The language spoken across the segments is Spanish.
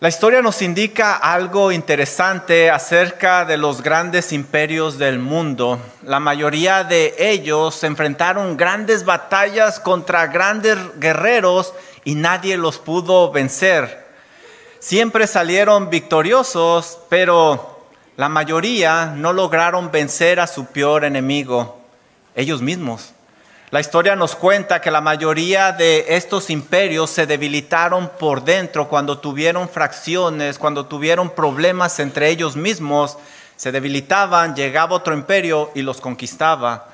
La historia nos indica algo interesante acerca de los grandes imperios del mundo. La mayoría de ellos enfrentaron grandes batallas contra grandes guerreros y nadie los pudo vencer. Siempre salieron victoriosos, pero la mayoría no lograron vencer a su peor enemigo, ellos mismos. La historia nos cuenta que la mayoría de estos imperios se debilitaron por dentro cuando tuvieron fracciones, cuando tuvieron problemas entre ellos mismos, se debilitaban, llegaba otro imperio y los conquistaba.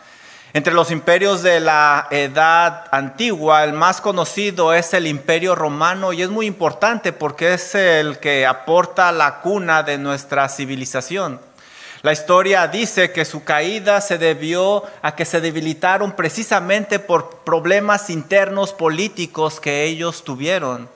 Entre los imperios de la edad antigua, el más conocido es el imperio romano y es muy importante porque es el que aporta la cuna de nuestra civilización. La historia dice que su caída se debió a que se debilitaron precisamente por problemas internos políticos que ellos tuvieron.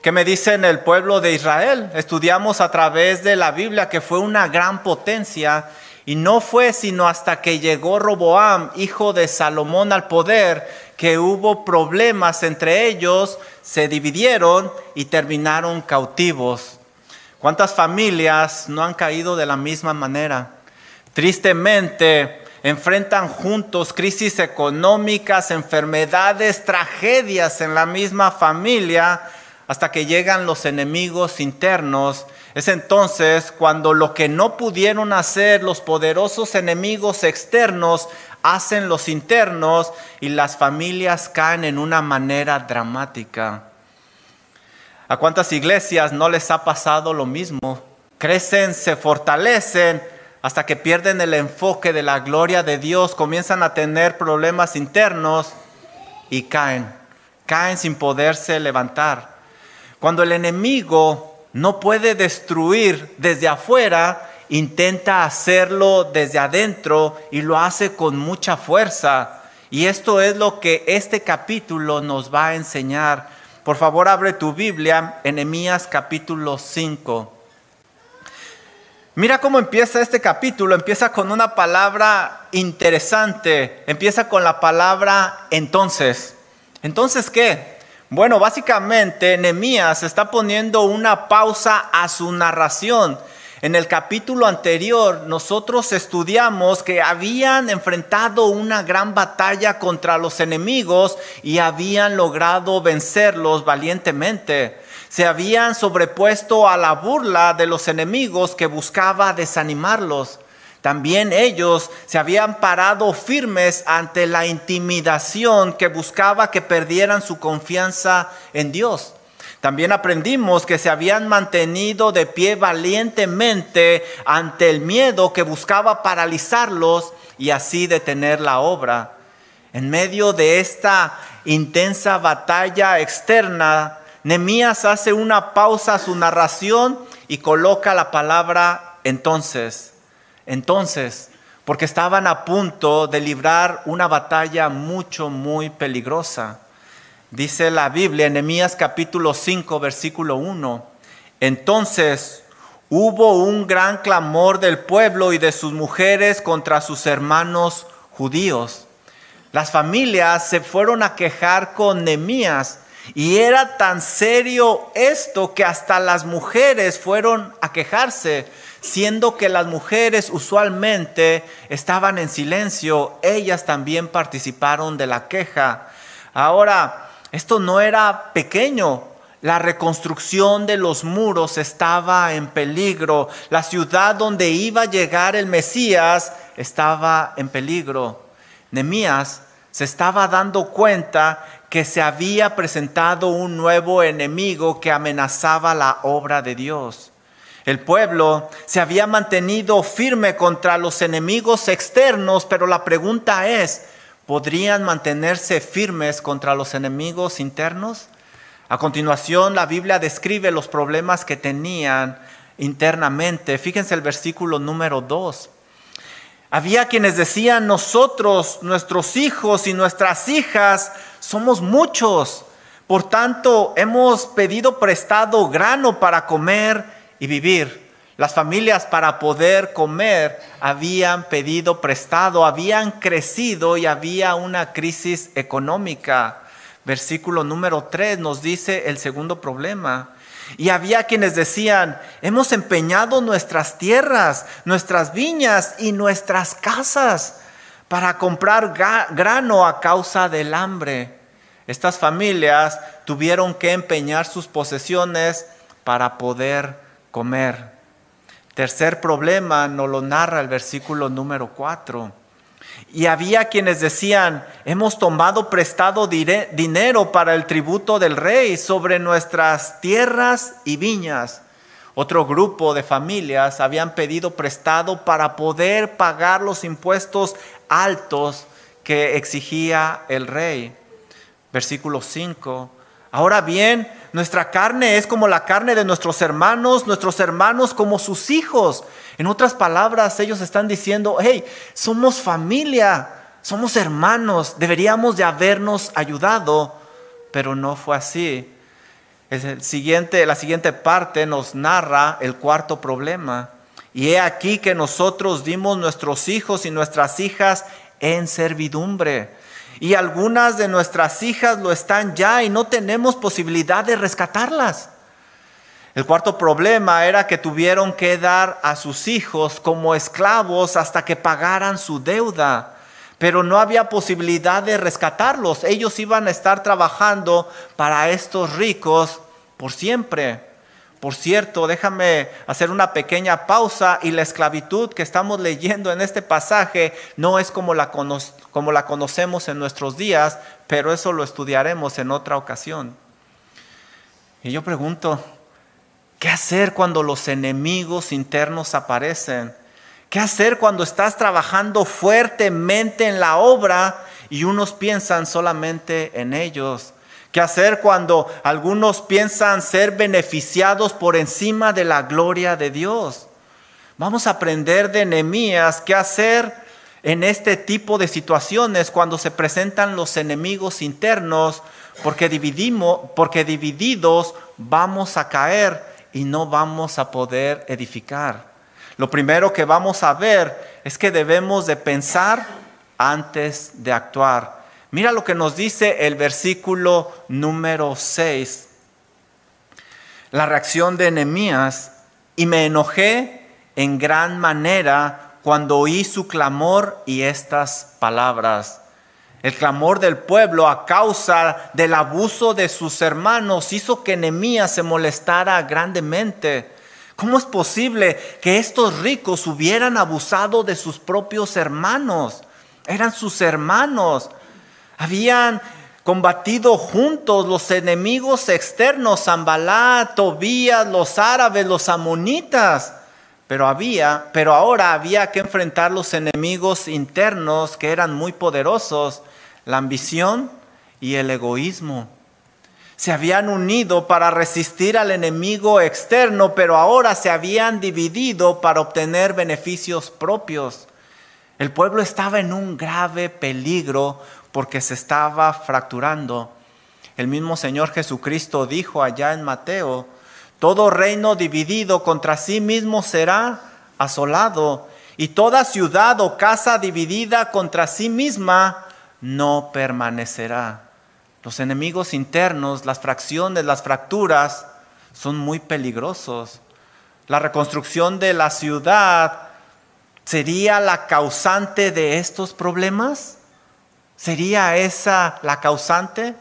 ¿Qué me dicen el pueblo de Israel? Estudiamos a través de la Biblia que fue una gran potencia y no fue sino hasta que llegó Roboam, hijo de Salomón, al poder, que hubo problemas entre ellos, se dividieron y terminaron cautivos. ¿Cuántas familias no han caído de la misma manera? Tristemente, enfrentan juntos crisis económicas, enfermedades, tragedias en la misma familia, hasta que llegan los enemigos internos. Es entonces cuando lo que no pudieron hacer los poderosos enemigos externos, hacen los internos y las familias caen en una manera dramática. ¿A cuántas iglesias no les ha pasado lo mismo? Crecen, se fortalecen hasta que pierden el enfoque de la gloria de Dios, comienzan a tener problemas internos y caen, caen sin poderse levantar. Cuando el enemigo no puede destruir desde afuera, intenta hacerlo desde adentro y lo hace con mucha fuerza. Y esto es lo que este capítulo nos va a enseñar por favor, abre tu Biblia en Emías capítulo 5. Mira cómo empieza este capítulo. Empieza con una palabra interesante. Empieza con la palabra entonces. ¿Entonces qué? Bueno, básicamente Nehemías está poniendo una pausa a su narración en el capítulo anterior nosotros estudiamos que habían enfrentado una gran batalla contra los enemigos y habían logrado vencerlos valientemente. Se habían sobrepuesto a la burla de los enemigos que buscaba desanimarlos. También ellos se habían parado firmes ante la intimidación que buscaba que perdieran su confianza en Dios. También aprendimos que se habían mantenido de pie valientemente ante el miedo que buscaba paralizarlos y así detener la obra. En medio de esta intensa batalla externa, Nemías hace una pausa a su narración y coloca la palabra entonces. Entonces, porque estaban a punto de librar una batalla mucho, muy peligrosa. Dice la Biblia, en Nehemías capítulo 5, versículo 1. Entonces hubo un gran clamor del pueblo y de sus mujeres contra sus hermanos judíos. Las familias se fueron a quejar con Nehemías y era tan serio esto que hasta las mujeres fueron a quejarse, siendo que las mujeres usualmente estaban en silencio, ellas también participaron de la queja. Ahora, esto no era pequeño. La reconstrucción de los muros estaba en peligro. La ciudad donde iba a llegar el Mesías estaba en peligro. Nemías se estaba dando cuenta que se había presentado un nuevo enemigo que amenazaba la obra de Dios. El pueblo se había mantenido firme contra los enemigos externos, pero la pregunta es, podrían mantenerse firmes contra los enemigos internos? A continuación, la Biblia describe los problemas que tenían internamente. Fíjense el versículo número 2. Había quienes decían, nosotros, nuestros hijos y nuestras hijas, somos muchos. Por tanto, hemos pedido prestado grano para comer y vivir. Las familias para poder comer habían pedido prestado, habían crecido y había una crisis económica. Versículo número 3 nos dice el segundo problema. Y había quienes decían, hemos empeñado nuestras tierras, nuestras viñas y nuestras casas para comprar grano a causa del hambre. Estas familias tuvieron que empeñar sus posesiones para poder comer. Tercer problema nos lo narra el versículo número 4. Y había quienes decían, hemos tomado prestado dinero para el tributo del rey sobre nuestras tierras y viñas. Otro grupo de familias habían pedido prestado para poder pagar los impuestos altos que exigía el rey. Versículo 5. Ahora bien, nuestra carne es como la carne de nuestros hermanos, nuestros hermanos como sus hijos. En otras palabras, ellos están diciendo, hey, somos familia, somos hermanos, deberíamos de habernos ayudado, pero no fue así. El siguiente, la siguiente parte nos narra el cuarto problema. Y he aquí que nosotros dimos nuestros hijos y nuestras hijas en servidumbre y algunas de nuestras hijas lo están ya y no tenemos posibilidad de rescatarlas. El cuarto problema era que tuvieron que dar a sus hijos como esclavos hasta que pagaran su deuda, pero no había posibilidad de rescatarlos. Ellos iban a estar trabajando para estos ricos por siempre. Por cierto, déjame hacer una pequeña pausa y la esclavitud que estamos leyendo en este pasaje no es como la, como la conocemos en nuestros días, pero eso lo estudiaremos en otra ocasión. Y yo pregunto, ¿qué hacer cuando los enemigos internos aparecen? ¿Qué hacer cuando estás trabajando fuertemente en la obra y unos piensan solamente en ellos? ¿Qué hacer cuando algunos piensan ser beneficiados por encima de la gloria de Dios? Vamos a aprender de Nehemías qué hacer en este tipo de situaciones cuando se presentan los enemigos internos, porque dividimos, porque divididos vamos a caer y no vamos a poder edificar. Lo primero que vamos a ver es que debemos de pensar antes de actuar. Mira lo que nos dice el versículo número 6. La reacción de Nehemías, y me enojé en gran manera cuando oí su clamor y estas palabras. El clamor del pueblo a causa del abuso de sus hermanos hizo que Nehemías se molestara grandemente. ¿Cómo es posible que estos ricos hubieran abusado de sus propios hermanos? Eran sus hermanos. Habían combatido juntos los enemigos externos, Zambalá, Tobías, los árabes, los amonitas. Pero había, pero ahora había que enfrentar los enemigos internos que eran muy poderosos, la ambición y el egoísmo. Se habían unido para resistir al enemigo externo, pero ahora se habían dividido para obtener beneficios propios. El pueblo estaba en un grave peligro porque se estaba fracturando. El mismo Señor Jesucristo dijo allá en Mateo, todo reino dividido contra sí mismo será asolado, y toda ciudad o casa dividida contra sí misma no permanecerá. Los enemigos internos, las fracciones, las fracturas, son muy peligrosos. La reconstrucción de la ciudad sería la causante de estos problemas. ¿Sería esa la causante?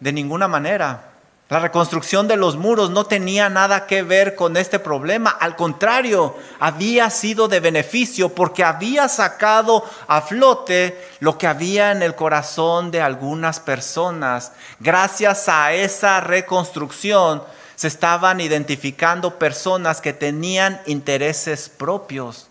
De ninguna manera. La reconstrucción de los muros no tenía nada que ver con este problema. Al contrario, había sido de beneficio porque había sacado a flote lo que había en el corazón de algunas personas. Gracias a esa reconstrucción se estaban identificando personas que tenían intereses propios.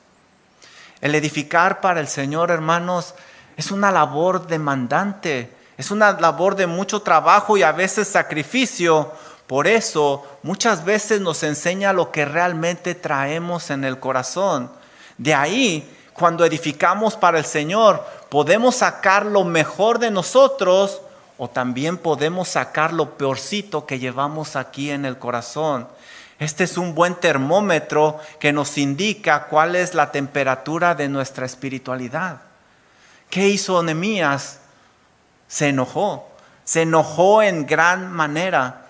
El edificar para el Señor, hermanos, es una labor demandante, es una labor de mucho trabajo y a veces sacrificio. Por eso muchas veces nos enseña lo que realmente traemos en el corazón. De ahí, cuando edificamos para el Señor, podemos sacar lo mejor de nosotros o también podemos sacar lo peorcito que llevamos aquí en el corazón. Este es un buen termómetro que nos indica cuál es la temperatura de nuestra espiritualidad. ¿Qué hizo Nehemías? Se enojó, se enojó en gran manera.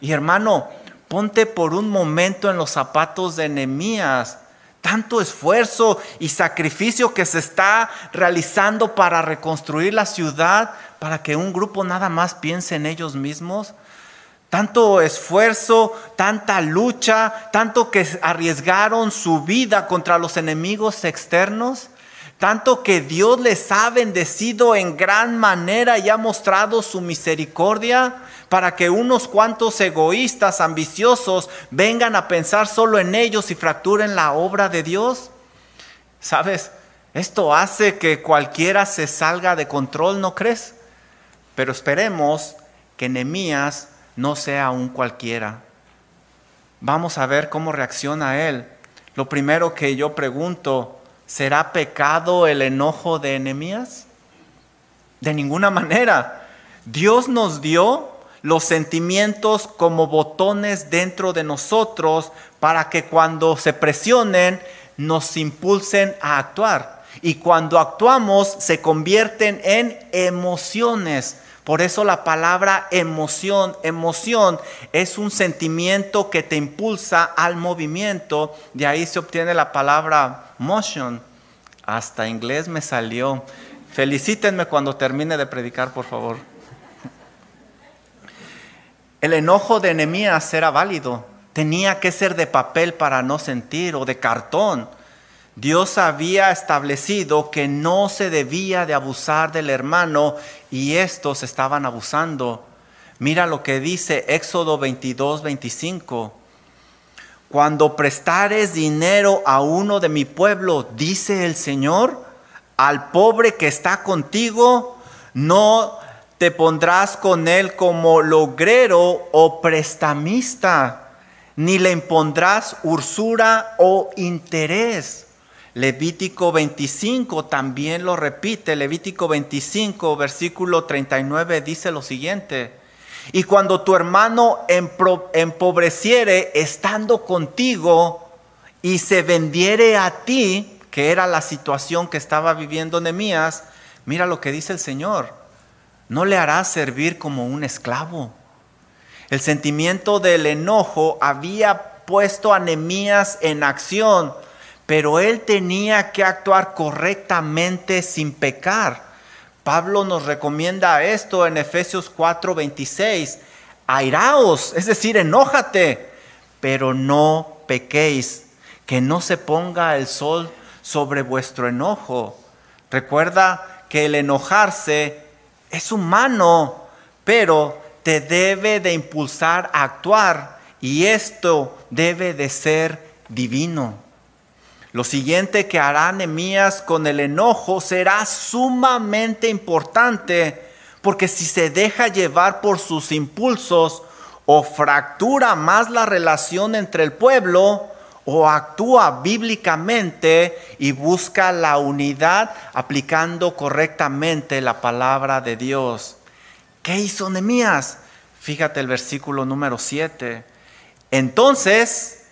Y hermano, Ponte por un momento en los zapatos de Nehemías. Tanto esfuerzo y sacrificio que se está realizando para reconstruir la ciudad, para que un grupo nada más piense en ellos mismos. Tanto esfuerzo, tanta lucha, tanto que arriesgaron su vida contra los enemigos externos. Tanto que Dios les ha bendecido en gran manera y ha mostrado su misericordia para que unos cuantos egoístas, ambiciosos, vengan a pensar solo en ellos y fracturen la obra de Dios? ¿Sabes? Esto hace que cualquiera se salga de control, ¿no crees? Pero esperemos que Nehemías no sea un cualquiera. Vamos a ver cómo reacciona él. Lo primero que yo pregunto, ¿será pecado el enojo de Nehemías? De ninguna manera. Dios nos dio los sentimientos como botones dentro de nosotros para que cuando se presionen nos impulsen a actuar. Y cuando actuamos se convierten en emociones. Por eso la palabra emoción, emoción es un sentimiento que te impulsa al movimiento. De ahí se obtiene la palabra motion. Hasta inglés me salió. Felicítenme cuando termine de predicar, por favor. El enojo de Nehemías era válido. Tenía que ser de papel para no sentir o de cartón. Dios había establecido que no se debía de abusar del hermano y estos estaban abusando. Mira lo que dice Éxodo 22, 25. Cuando prestares dinero a uno de mi pueblo, dice el Señor, al pobre que está contigo, no te pondrás con él como logrero o prestamista, ni le impondrás ursura o interés. Levítico 25 también lo repite. Levítico 25, versículo 39 dice lo siguiente. Y cuando tu hermano empobreciere estando contigo y se vendiere a ti, que era la situación que estaba viviendo Nehemías, mira lo que dice el Señor no le hará servir como un esclavo. El sentimiento del enojo había puesto a Nehemías en acción, pero él tenía que actuar correctamente sin pecar. Pablo nos recomienda esto en Efesios 4:26. Airaos, es decir, enójate, pero no pequéis, que no se ponga el sol sobre vuestro enojo. Recuerda que el enojarse es humano, pero te debe de impulsar a actuar y esto debe de ser divino. Lo siguiente que hará Nehemías con el enojo será sumamente importante, porque si se deja llevar por sus impulsos o fractura más la relación entre el pueblo, o actúa bíblicamente y busca la unidad aplicando correctamente la palabra de Dios. ¿Qué hizo Nehemías? Fíjate el versículo número 7. Entonces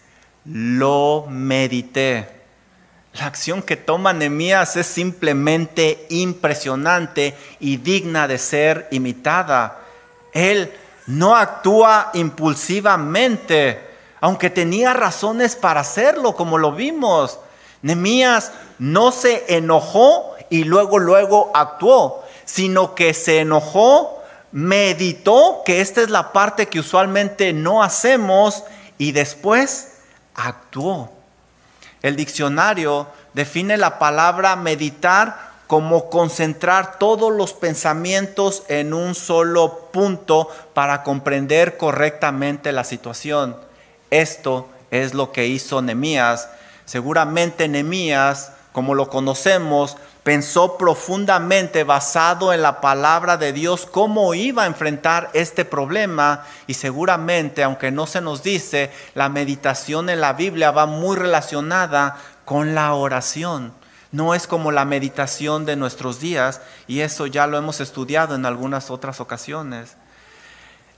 lo medité. La acción que toma Nehemías es simplemente impresionante y digna de ser imitada. Él no actúa impulsivamente aunque tenía razones para hacerlo, como lo vimos. Nemías no se enojó y luego, luego actuó, sino que se enojó, meditó, que esta es la parte que usualmente no hacemos, y después actuó. El diccionario define la palabra meditar como concentrar todos los pensamientos en un solo punto para comprender correctamente la situación. Esto es lo que hizo Nemías. Seguramente Nemías, como lo conocemos, pensó profundamente basado en la palabra de Dios cómo iba a enfrentar este problema y seguramente, aunque no se nos dice, la meditación en la Biblia va muy relacionada con la oración. No es como la meditación de nuestros días y eso ya lo hemos estudiado en algunas otras ocasiones.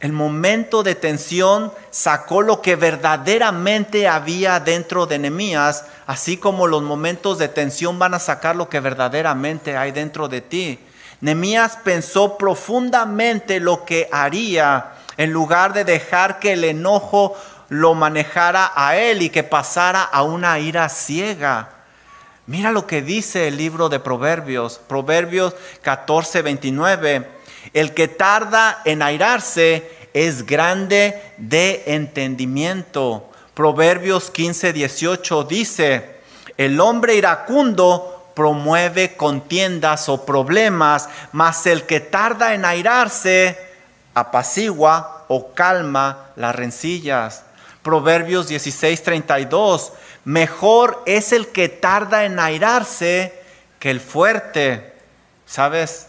El momento de tensión sacó lo que verdaderamente había dentro de Nehemías, así como los momentos de tensión van a sacar lo que verdaderamente hay dentro de ti. Nehemías pensó profundamente lo que haría en lugar de dejar que el enojo lo manejara a él y que pasara a una ira ciega. Mira lo que dice el libro de Proverbios, Proverbios 14, 29. El que tarda en airarse es grande de entendimiento. Proverbios 15, 18 dice, el hombre iracundo promueve contiendas o problemas, mas el que tarda en airarse apacigua o calma las rencillas. Proverbios 16, 32, mejor es el que tarda en airarse que el fuerte. ¿Sabes?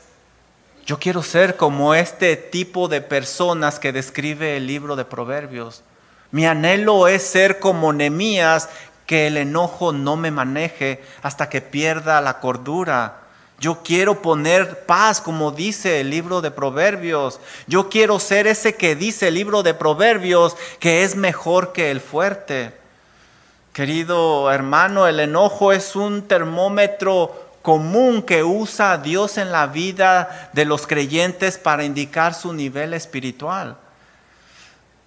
Yo quiero ser como este tipo de personas que describe el libro de Proverbios. Mi anhelo es ser como Nemías, que el enojo no me maneje hasta que pierda la cordura. Yo quiero poner paz, como dice el libro de Proverbios. Yo quiero ser ese que dice el libro de Proverbios, que es mejor que el fuerte. Querido hermano, el enojo es un termómetro común que usa Dios en la vida de los creyentes para indicar su nivel espiritual.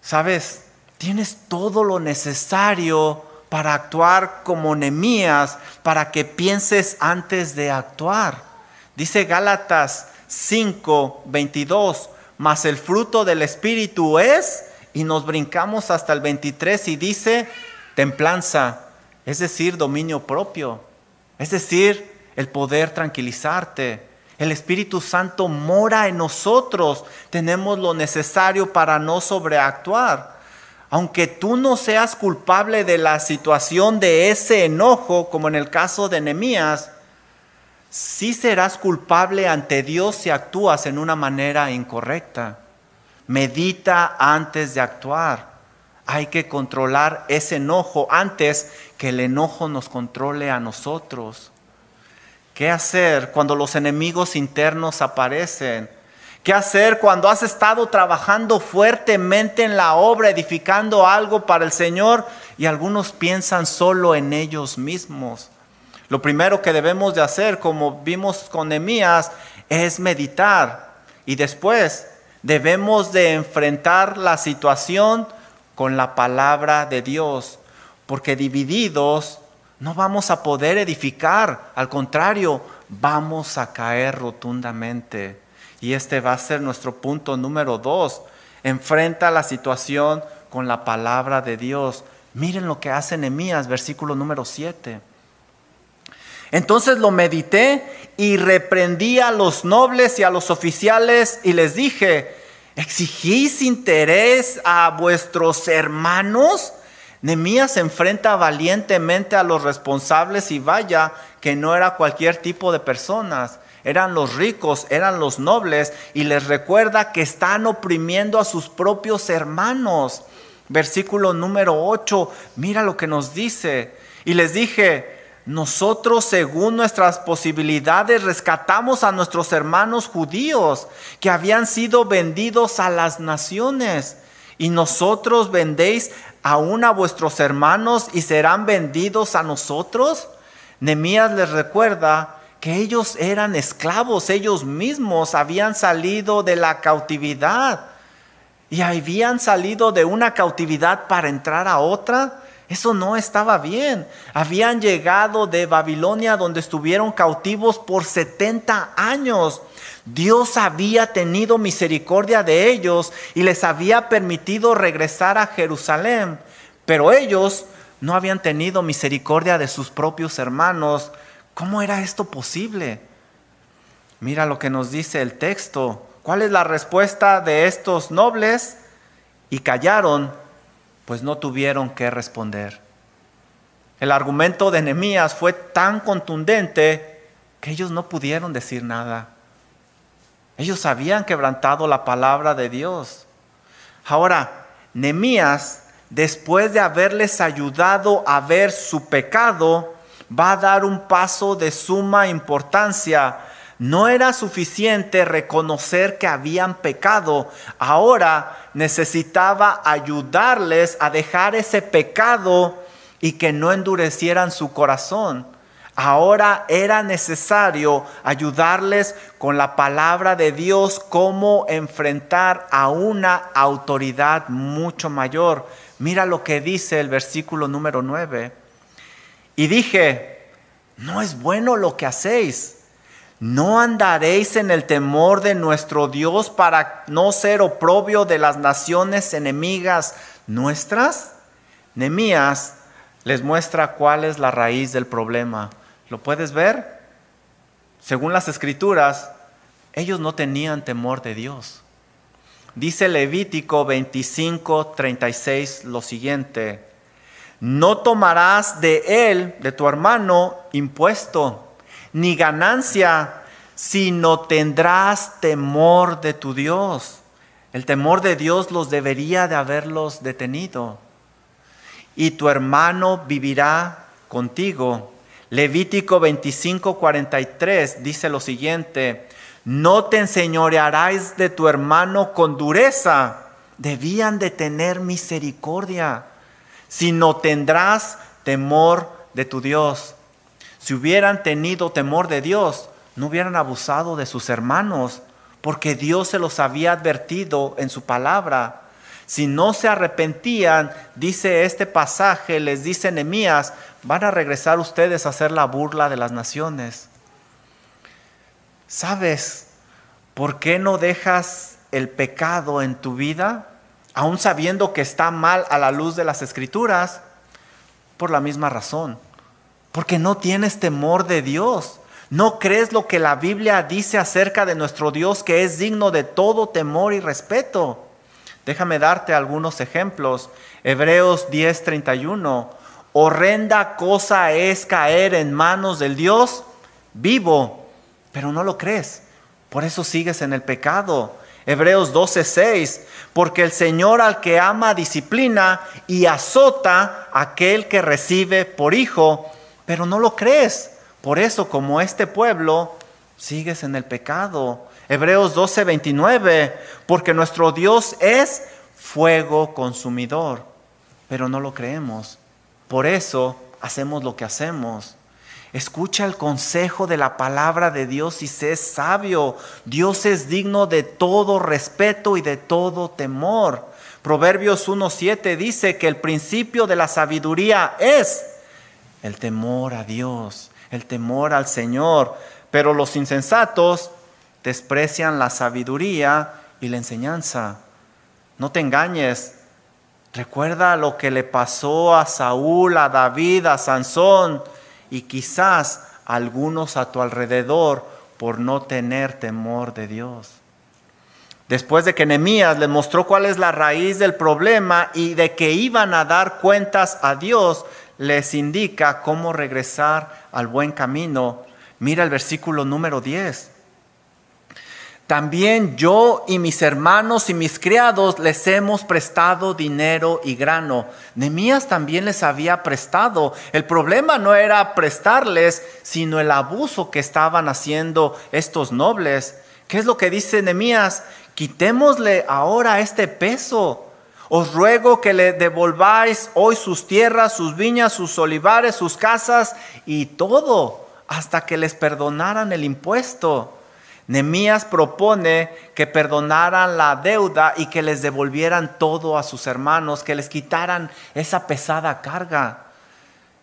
Sabes, tienes todo lo necesario para actuar como Nemías, para que pienses antes de actuar. Dice Gálatas 5, 22, mas el fruto del Espíritu es, y nos brincamos hasta el 23 y dice, templanza, es decir, dominio propio, es decir, el poder tranquilizarte. El Espíritu Santo mora en nosotros. Tenemos lo necesario para no sobreactuar. Aunque tú no seas culpable de la situación de ese enojo, como en el caso de Nehemías, sí serás culpable ante Dios si actúas en una manera incorrecta. Medita antes de actuar. Hay que controlar ese enojo antes que el enojo nos controle a nosotros. ¿Qué hacer cuando los enemigos internos aparecen? ¿Qué hacer cuando has estado trabajando fuertemente en la obra, edificando algo para el Señor y algunos piensan solo en ellos mismos? Lo primero que debemos de hacer, como vimos con Nemías, es meditar y después debemos de enfrentar la situación con la palabra de Dios, porque divididos no vamos a poder edificar, al contrario, vamos a caer rotundamente. Y este va a ser nuestro punto número dos. Enfrenta la situación con la palabra de Dios. Miren lo que hace Nehemías, versículo número 7. Entonces lo medité y reprendí a los nobles y a los oficiales y les dije, ¿exigís interés a vuestros hermanos? Nemías enfrenta valientemente a los responsables y vaya que no era cualquier tipo de personas, eran los ricos, eran los nobles y les recuerda que están oprimiendo a sus propios hermanos. Versículo número 8, mira lo que nos dice. Y les dije, nosotros según nuestras posibilidades rescatamos a nuestros hermanos judíos que habían sido vendidos a las naciones. Y nosotros vendéis aún a vuestros hermanos y serán vendidos a nosotros? Nemías les recuerda que ellos eran esclavos, ellos mismos habían salido de la cautividad y habían salido de una cautividad para entrar a otra. Eso no estaba bien. Habían llegado de Babilonia donde estuvieron cautivos por 70 años. Dios había tenido misericordia de ellos y les había permitido regresar a Jerusalén, pero ellos no habían tenido misericordia de sus propios hermanos. ¿Cómo era esto posible? Mira lo que nos dice el texto. ¿Cuál es la respuesta de estos nobles? Y callaron, pues no tuvieron que responder. El argumento de Nehemías fue tan contundente que ellos no pudieron decir nada. Ellos habían quebrantado la palabra de Dios. Ahora, Nemías, después de haberles ayudado a ver su pecado, va a dar un paso de suma importancia. No era suficiente reconocer que habían pecado. Ahora necesitaba ayudarles a dejar ese pecado y que no endurecieran su corazón. Ahora era necesario ayudarles con la palabra de Dios cómo enfrentar a una autoridad mucho mayor. Mira lo que dice el versículo número 9. Y dije, no es bueno lo que hacéis. ¿No andaréis en el temor de nuestro Dios para no ser oprobio de las naciones enemigas nuestras? Nemías les muestra cuál es la raíz del problema. ¿Lo puedes ver? Según las escrituras, ellos no tenían temor de Dios. Dice Levítico 25, 36 lo siguiente, no tomarás de él, de tu hermano, impuesto, ni ganancia, sino tendrás temor de tu Dios. El temor de Dios los debería de haberlos detenido. Y tu hermano vivirá contigo. Levítico 25, 43 dice lo siguiente, no te enseñorearás de tu hermano con dureza, debían de tener misericordia, sino tendrás temor de tu Dios. Si hubieran tenido temor de Dios, no hubieran abusado de sus hermanos, porque Dios se los había advertido en su palabra. Si no se arrepentían, dice este pasaje, les dice Nehemías, van a regresar ustedes a hacer la burla de las naciones. ¿Sabes por qué no dejas el pecado en tu vida, aun sabiendo que está mal a la luz de las escrituras? Por la misma razón, porque no tienes temor de Dios. ¿No crees lo que la Biblia dice acerca de nuestro Dios que es digno de todo temor y respeto? Déjame darte algunos ejemplos. Hebreos 10:31. Horrenda cosa es caer en manos del Dios vivo, pero no lo crees. Por eso sigues en el pecado. Hebreos 12:6. Porque el Señor al que ama disciplina y azota aquel que recibe por hijo, pero no lo crees. Por eso, como este pueblo, sigues en el pecado. Hebreos 12, 29, porque nuestro Dios es fuego consumidor, pero no lo creemos. Por eso hacemos lo que hacemos. Escucha el consejo de la palabra de Dios y sé sabio. Dios es digno de todo respeto y de todo temor. Proverbios 1.7 dice que el principio de la sabiduría es el temor a Dios, el temor al Señor. Pero los insensatos desprecian la sabiduría y la enseñanza. No te engañes. Recuerda lo que le pasó a Saúl, a David, a Sansón y quizás a algunos a tu alrededor por no tener temor de Dios. Después de que Nehemías le mostró cuál es la raíz del problema y de que iban a dar cuentas a Dios, les indica cómo regresar al buen camino. Mira el versículo número 10. También yo y mis hermanos y mis criados les hemos prestado dinero y grano. Nemías también les había prestado. El problema no era prestarles, sino el abuso que estaban haciendo estos nobles. ¿Qué es lo que dice Nemías? Quitémosle ahora este peso. Os ruego que le devolváis hoy sus tierras, sus viñas, sus olivares, sus casas y todo, hasta que les perdonaran el impuesto. Nemías propone que perdonaran la deuda y que les devolvieran todo a sus hermanos, que les quitaran esa pesada carga.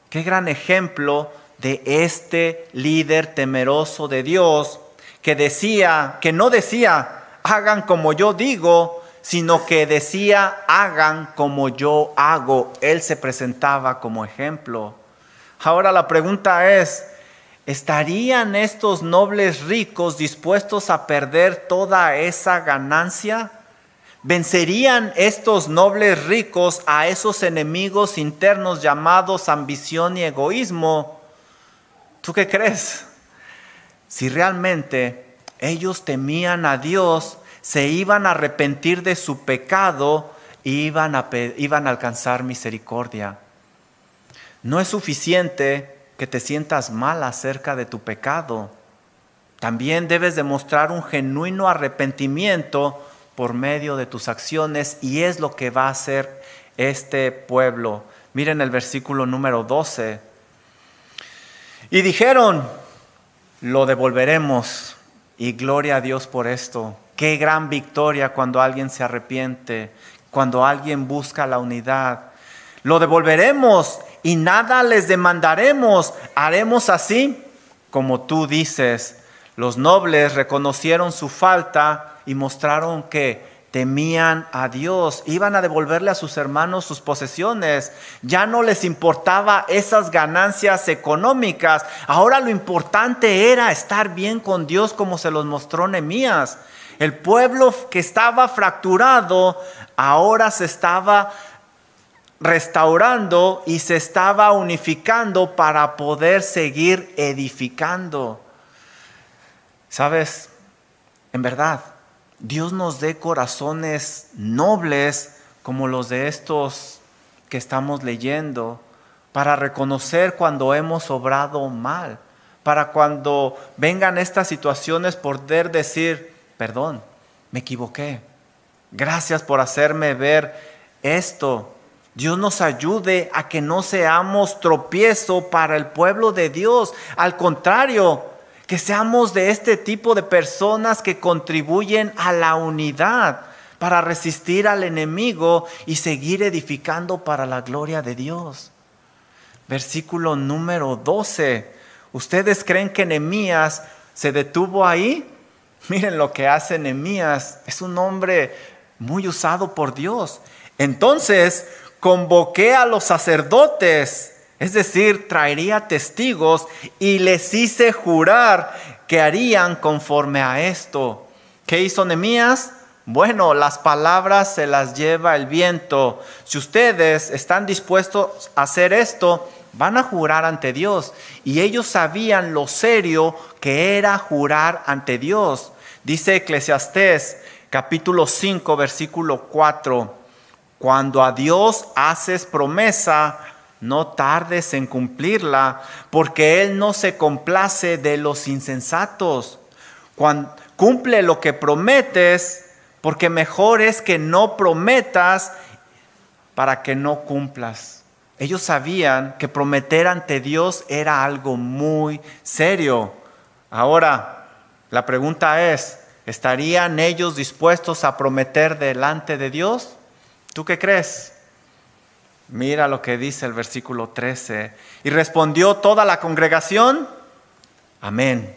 Qué gran ejemplo de este líder temeroso de Dios que decía, que no decía, hagan como yo digo, sino que decía, hagan como yo hago. Él se presentaba como ejemplo. Ahora la pregunta es, ¿Estarían estos nobles ricos dispuestos a perder toda esa ganancia? ¿Vencerían estos nobles ricos a esos enemigos internos llamados ambición y egoísmo? ¿Tú qué crees? Si realmente ellos temían a Dios, se iban a arrepentir de su pecado y iban a, iban a alcanzar misericordia. No es suficiente que te sientas mal acerca de tu pecado. También debes demostrar un genuino arrepentimiento por medio de tus acciones y es lo que va a hacer este pueblo. Miren el versículo número 12. Y dijeron, lo devolveremos y gloria a Dios por esto. Qué gran victoria cuando alguien se arrepiente. cuando alguien busca la unidad. Lo devolveremos y nada les demandaremos. Haremos así como tú dices. Los nobles reconocieron su falta y mostraron que temían a Dios, iban a devolverle a sus hermanos sus posesiones, ya no les importaba esas ganancias económicas, ahora lo importante era estar bien con Dios como se los mostró Nehemías. El pueblo que estaba fracturado ahora se estaba restaurando y se estaba unificando para poder seguir edificando. ¿Sabes? En verdad, Dios nos dé corazones nobles como los de estos que estamos leyendo, para reconocer cuando hemos obrado mal, para cuando vengan estas situaciones poder decir, perdón, me equivoqué, gracias por hacerme ver esto. Dios nos ayude a que no seamos tropiezo para el pueblo de Dios, al contrario, que seamos de este tipo de personas que contribuyen a la unidad para resistir al enemigo y seguir edificando para la gloria de Dios. Versículo número 12. ¿Ustedes creen que Nehemías se detuvo ahí? Miren lo que hace Nehemías. Es un hombre muy usado por Dios. Entonces convoqué a los sacerdotes es decir, traería testigos y les hice jurar que harían conforme a esto. ¿Qué hizo Nehemías? Bueno, las palabras se las lleva el viento. Si ustedes están dispuestos a hacer esto, van a jurar ante Dios. Y ellos sabían lo serio que era jurar ante Dios. Dice Eclesiastés capítulo 5 versículo 4. Cuando a Dios haces promesa, no tardes en cumplirla, porque Él no se complace de los insensatos. Cuando, cumple lo que prometes, porque mejor es que no prometas para que no cumplas. Ellos sabían que prometer ante Dios era algo muy serio. Ahora, la pregunta es, ¿estarían ellos dispuestos a prometer delante de Dios? ¿Tú qué crees? Mira lo que dice el versículo 13. Y respondió toda la congregación, amén.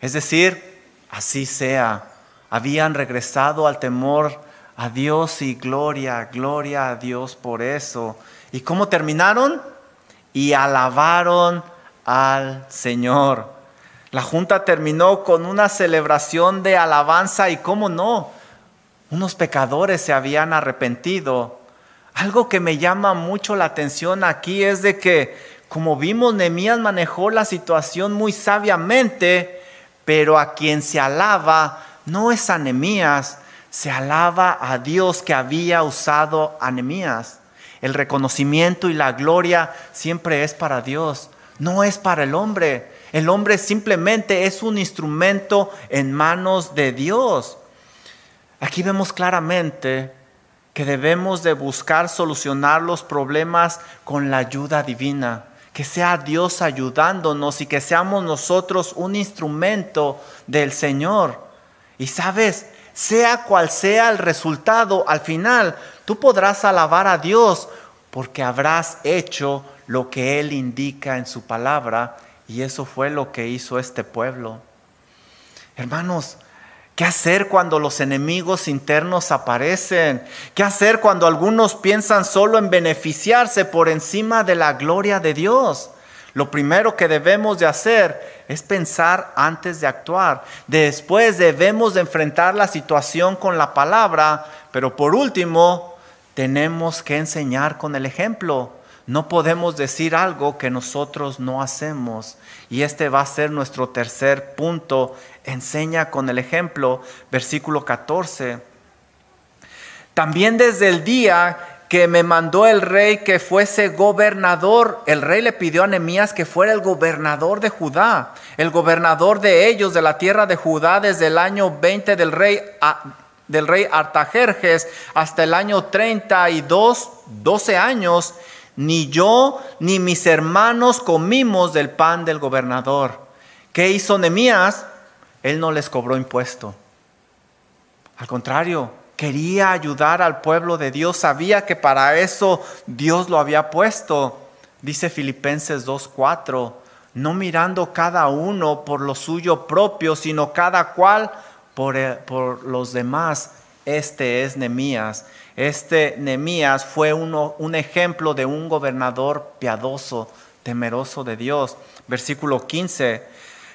Es decir, así sea. Habían regresado al temor a Dios y gloria, gloria a Dios por eso. ¿Y cómo terminaron? Y alabaron al Señor. La junta terminó con una celebración de alabanza y cómo no, unos pecadores se habían arrepentido algo que me llama mucho la atención aquí es de que, como vimos, Nehemías manejó la situación muy sabiamente, pero a quien se alaba no es a Nehemías, se alaba a Dios que había usado a Nehemías. El reconocimiento y la gloria siempre es para Dios, no es para el hombre. El hombre simplemente es un instrumento en manos de Dios. Aquí vemos claramente que debemos de buscar solucionar los problemas con la ayuda divina, que sea Dios ayudándonos y que seamos nosotros un instrumento del Señor. Y sabes, sea cual sea el resultado, al final tú podrás alabar a Dios porque habrás hecho lo que Él indica en su palabra y eso fue lo que hizo este pueblo. Hermanos, ¿Qué hacer cuando los enemigos internos aparecen? ¿Qué hacer cuando algunos piensan solo en beneficiarse por encima de la gloria de Dios? Lo primero que debemos de hacer es pensar antes de actuar. Después debemos de enfrentar la situación con la palabra, pero por último tenemos que enseñar con el ejemplo. No podemos decir algo que nosotros no hacemos. Y este va a ser nuestro tercer punto. Enseña con el ejemplo, versículo 14. También desde el día que me mandó el rey que fuese gobernador, el rey le pidió a Nehemías que fuera el gobernador de Judá, el gobernador de ellos, de la tierra de Judá, desde el año 20 del rey, del rey Artajerjes hasta el año 32, 12 años ni yo ni mis hermanos comimos del pan del gobernador. ¿Qué hizo Nemías? Él no les cobró impuesto. Al contrario, quería ayudar al pueblo de Dios, sabía que para eso Dios lo había puesto. Dice Filipenses 2.4, no mirando cada uno por lo suyo propio, sino cada cual por, por los demás. Este es Nemías. Este Nemías fue uno, un ejemplo de un gobernador piadoso, temeroso de Dios. Versículo 15.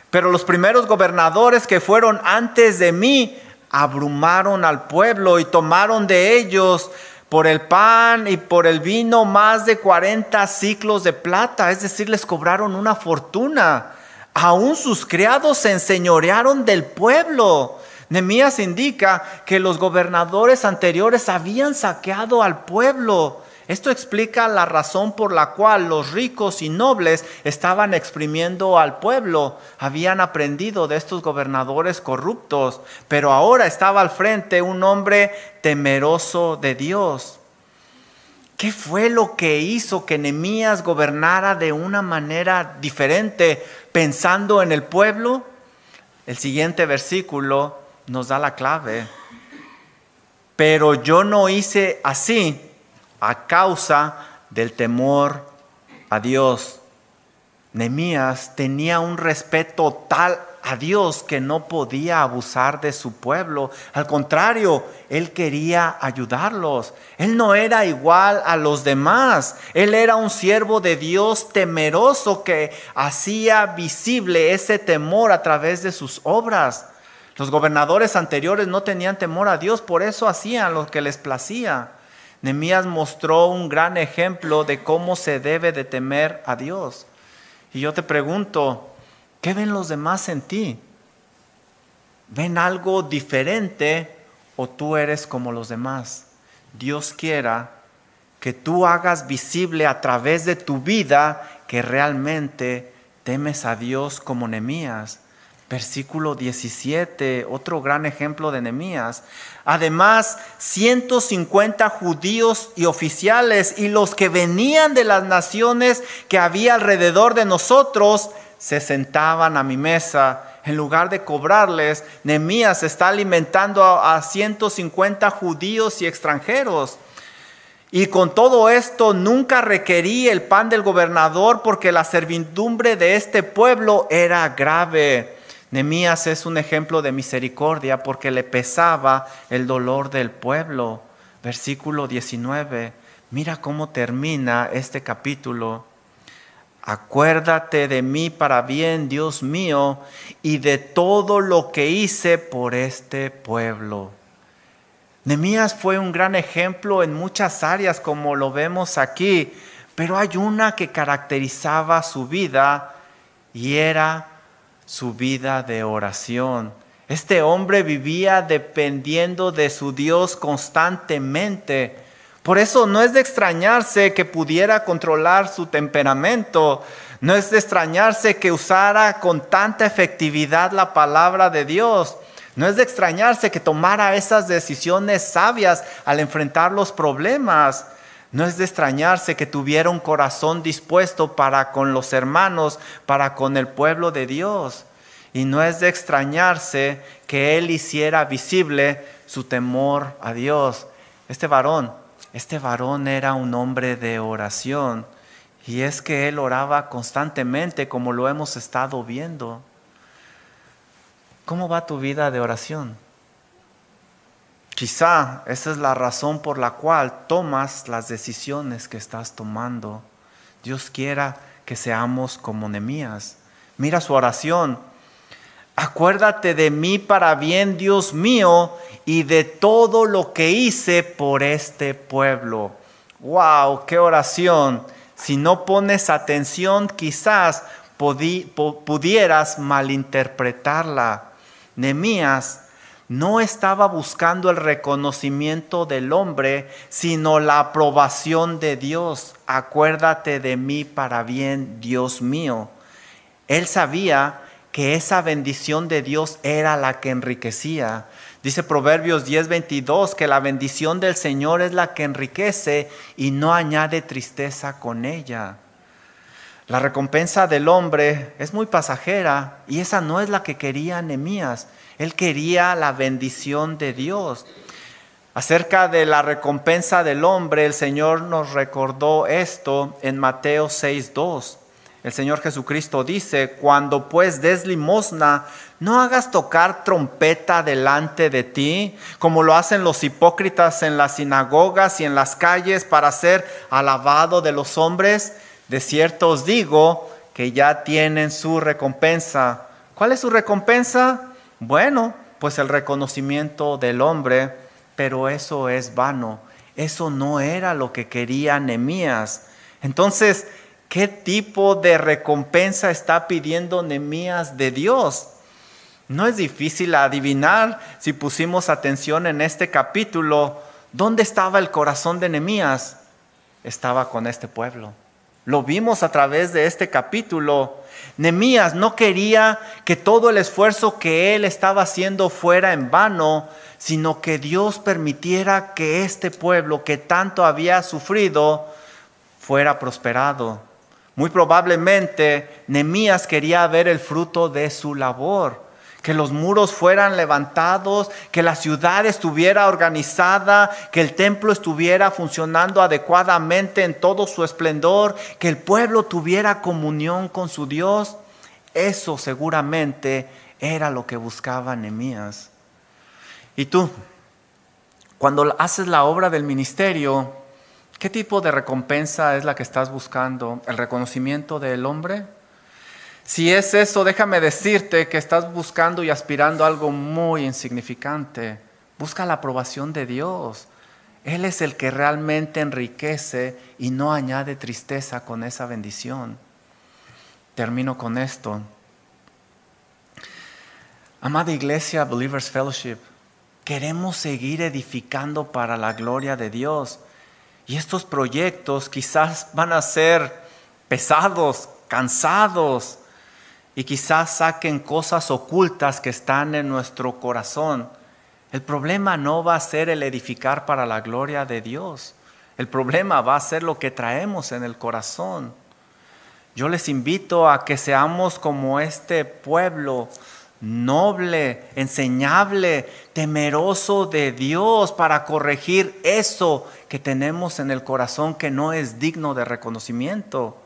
Pero los primeros gobernadores que fueron antes de mí abrumaron al pueblo y tomaron de ellos por el pan y por el vino más de 40 ciclos de plata, es decir, les cobraron una fortuna. Aún sus criados se enseñorearon del pueblo. Nemías indica que los gobernadores anteriores habían saqueado al pueblo. Esto explica la razón por la cual los ricos y nobles estaban exprimiendo al pueblo. Habían aprendido de estos gobernadores corruptos, pero ahora estaba al frente un hombre temeroso de Dios. ¿Qué fue lo que hizo que Nemías gobernara de una manera diferente pensando en el pueblo? El siguiente versículo nos da la clave. Pero yo no hice así a causa del temor a Dios. Nemías tenía un respeto tal a Dios que no podía abusar de su pueblo. Al contrario, él quería ayudarlos. Él no era igual a los demás. Él era un siervo de Dios temeroso que hacía visible ese temor a través de sus obras. Los gobernadores anteriores no tenían temor a Dios, por eso hacían lo que les placía. Nemías mostró un gran ejemplo de cómo se debe de temer a Dios. Y yo te pregunto, ¿qué ven los demás en ti? ¿Ven algo diferente o tú eres como los demás? Dios quiera que tú hagas visible a través de tu vida que realmente temes a Dios como Nemías Versículo 17, otro gran ejemplo de Nehemías. Además, 150 judíos y oficiales y los que venían de las naciones que había alrededor de nosotros se sentaban a mi mesa. En lugar de cobrarles, Nehemías está alimentando a 150 judíos y extranjeros. Y con todo esto nunca requerí el pan del gobernador porque la servidumbre de este pueblo era grave. Nemías es un ejemplo de misericordia porque le pesaba el dolor del pueblo. Versículo 19. Mira cómo termina este capítulo. Acuérdate de mí para bien, Dios mío, y de todo lo que hice por este pueblo. Nemías fue un gran ejemplo en muchas áreas, como lo vemos aquí, pero hay una que caracterizaba su vida y era su vida de oración. Este hombre vivía dependiendo de su Dios constantemente. Por eso no es de extrañarse que pudiera controlar su temperamento. No es de extrañarse que usara con tanta efectividad la palabra de Dios. No es de extrañarse que tomara esas decisiones sabias al enfrentar los problemas. No es de extrañarse que tuviera un corazón dispuesto para con los hermanos, para con el pueblo de Dios. Y no es de extrañarse que él hiciera visible su temor a Dios. Este varón, este varón era un hombre de oración. Y es que él oraba constantemente como lo hemos estado viendo. ¿Cómo va tu vida de oración? Quizá esa es la razón por la cual tomas las decisiones que estás tomando. Dios quiera que seamos como Nemías. Mira su oración. Acuérdate de mí para bien, Dios mío, y de todo lo que hice por este pueblo. ¡Wow! ¡Qué oración! Si no pones atención, quizás pudieras malinterpretarla. Nemías no estaba buscando el reconocimiento del hombre, sino la aprobación de Dios. Acuérdate de mí para bien, Dios mío. Él sabía que esa bendición de Dios era la que enriquecía. Dice Proverbios 10:22 que la bendición del Señor es la que enriquece y no añade tristeza con ella. La recompensa del hombre es muy pasajera y esa no es la que quería Nehemías. Él quería la bendición de Dios. Acerca de la recompensa del hombre, el Señor nos recordó esto en Mateo 6.2. El Señor Jesucristo dice, cuando pues des limosna, no hagas tocar trompeta delante de ti, como lo hacen los hipócritas en las sinagogas y en las calles para ser alabado de los hombres. De cierto os digo que ya tienen su recompensa. ¿Cuál es su recompensa? Bueno, pues el reconocimiento del hombre, pero eso es vano. Eso no era lo que quería Nemías. Entonces, ¿qué tipo de recompensa está pidiendo Nemías de Dios? No es difícil adivinar si pusimos atención en este capítulo, ¿dónde estaba el corazón de Nehemías? Estaba con este pueblo. Lo vimos a través de este capítulo. Nemías no quería que todo el esfuerzo que él estaba haciendo fuera en vano, sino que Dios permitiera que este pueblo que tanto había sufrido fuera prosperado. Muy probablemente Nemías quería ver el fruto de su labor que los muros fueran levantados, que la ciudad estuviera organizada, que el templo estuviera funcionando adecuadamente en todo su esplendor, que el pueblo tuviera comunión con su Dios. Eso seguramente era lo que buscaba Nehemías. Y tú, cuando haces la obra del ministerio, ¿qué tipo de recompensa es la que estás buscando? ¿El reconocimiento del hombre? Si es eso, déjame decirte que estás buscando y aspirando a algo muy insignificante. Busca la aprobación de Dios. Él es el que realmente enriquece y no añade tristeza con esa bendición. Termino con esto. Amada iglesia, Believers Fellowship, queremos seguir edificando para la gloria de Dios. Y estos proyectos quizás van a ser pesados, cansados, y quizás saquen cosas ocultas que están en nuestro corazón. El problema no va a ser el edificar para la gloria de Dios. El problema va a ser lo que traemos en el corazón. Yo les invito a que seamos como este pueblo noble, enseñable, temeroso de Dios para corregir eso que tenemos en el corazón que no es digno de reconocimiento.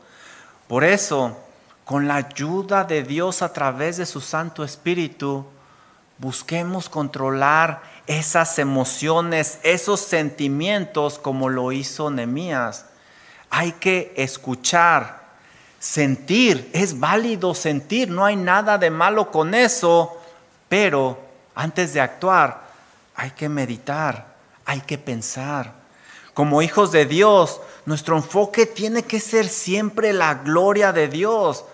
Por eso, con la ayuda de Dios a través de su Santo Espíritu, busquemos controlar esas emociones, esos sentimientos como lo hizo Nemías. Hay que escuchar, sentir, es válido sentir, no hay nada de malo con eso, pero antes de actuar hay que meditar, hay que pensar. Como hijos de Dios, nuestro enfoque tiene que ser siempre la gloria de Dios.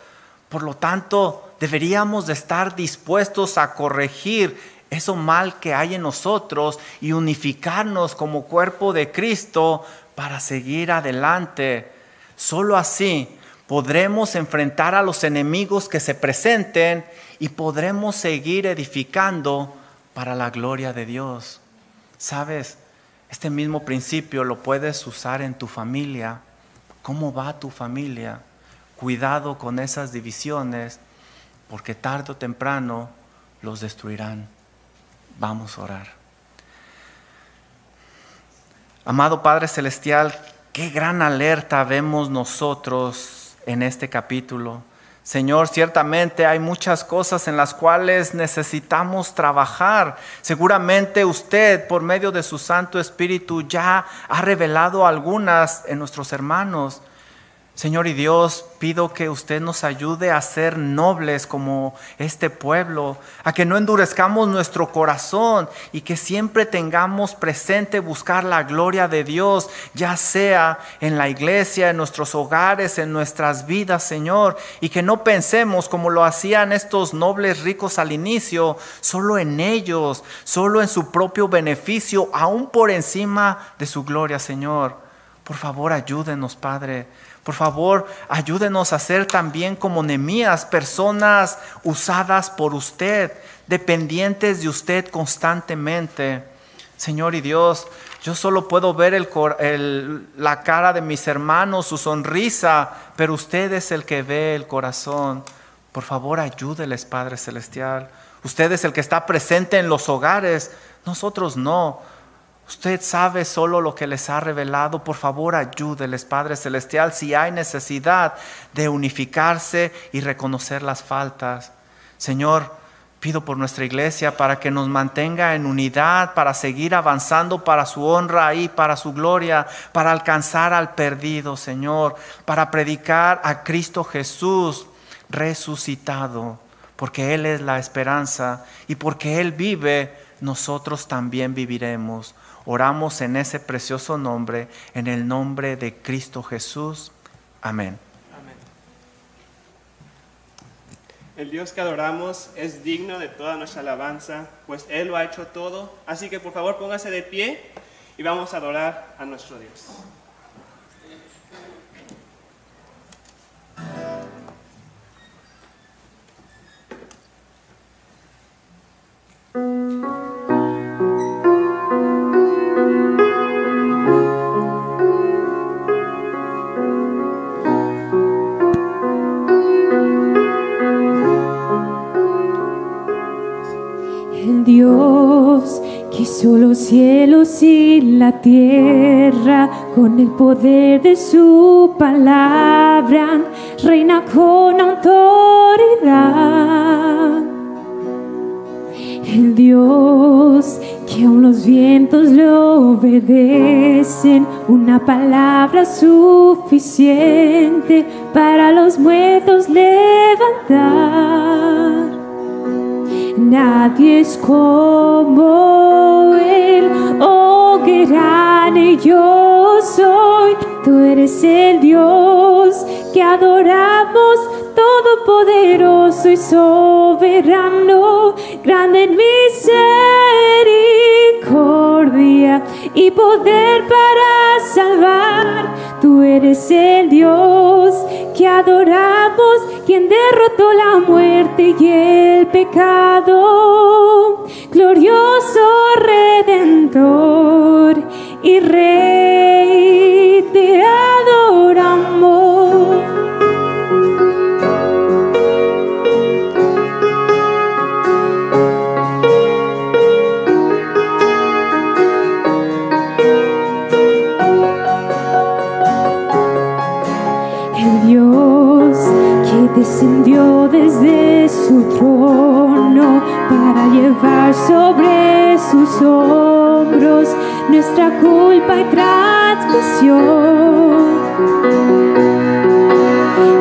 Por lo tanto, deberíamos de estar dispuestos a corregir eso mal que hay en nosotros y unificarnos como cuerpo de Cristo para seguir adelante. Solo así podremos enfrentar a los enemigos que se presenten y podremos seguir edificando para la gloria de Dios. ¿Sabes? Este mismo principio lo puedes usar en tu familia. ¿Cómo va tu familia? Cuidado con esas divisiones, porque tarde o temprano los destruirán. Vamos a orar. Amado Padre Celestial, qué gran alerta vemos nosotros en este capítulo. Señor, ciertamente hay muchas cosas en las cuales necesitamos trabajar. Seguramente usted, por medio de su Santo Espíritu, ya ha revelado algunas en nuestros hermanos. Señor y Dios, pido que usted nos ayude a ser nobles como este pueblo, a que no endurezcamos nuestro corazón y que siempre tengamos presente buscar la gloria de Dios, ya sea en la iglesia, en nuestros hogares, en nuestras vidas, Señor, y que no pensemos como lo hacían estos nobles ricos al inicio, solo en ellos, solo en su propio beneficio, aún por encima de su gloria, Señor. Por favor, ayúdenos, Padre por favor, ayúdenos a ser también como Nemías, personas usadas por usted, dependientes de usted constantemente. Señor y Dios, yo solo puedo ver la cara de mis hermanos, su sonrisa, pero usted es el que ve el corazón. Por favor, ayúdeles, Padre Celestial. Usted es el que está presente en los hogares, nosotros no. Usted sabe solo lo que les ha revelado. Por favor, ayúdeles, Padre Celestial, si hay necesidad de unificarse y reconocer las faltas. Señor, pido por nuestra iglesia para que nos mantenga en unidad, para seguir avanzando para su honra y para su gloria, para alcanzar al perdido, Señor, para predicar a Cristo Jesús resucitado, porque Él es la esperanza y porque Él vive, nosotros también viviremos. Oramos en ese precioso nombre, en el nombre de Cristo Jesús. Amén. El Dios que adoramos es digno de toda nuestra alabanza, pues Él lo ha hecho todo. Así que por favor póngase de pie y vamos a adorar a nuestro Dios. Los cielos y la tierra, con el poder de su palabra, reina con autoridad. El Dios que aún los vientos le obedecen, una palabra suficiente para los muertos levantar. Nadie es como Él, oh grande yo soy. Tú eres el Dios que adoramos, todopoderoso y soberano, grande en misericordia y poder para salvar. Tú eres el Dios que adoramos, quien derrotó la muerte y el pecado. Glorioso Redentor y Rey, descendió desde su trono para llevar sobre sus hombros nuestra culpa y transmisión.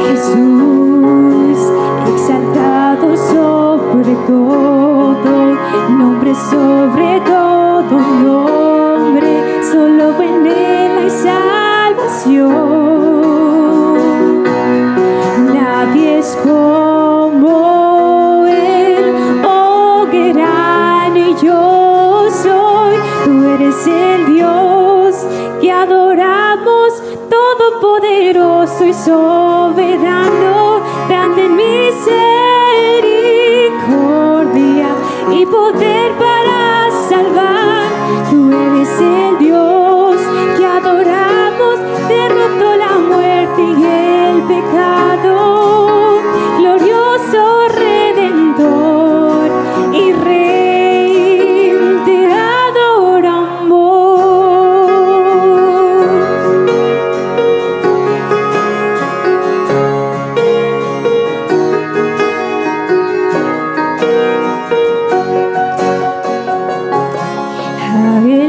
Jesús, exaltado sobre todo, nombre sobre todo nombre, solo en él salvación. Todopoderoso y soberano, grande en misericordia y poder para salvar, tú eres el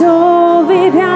soberano.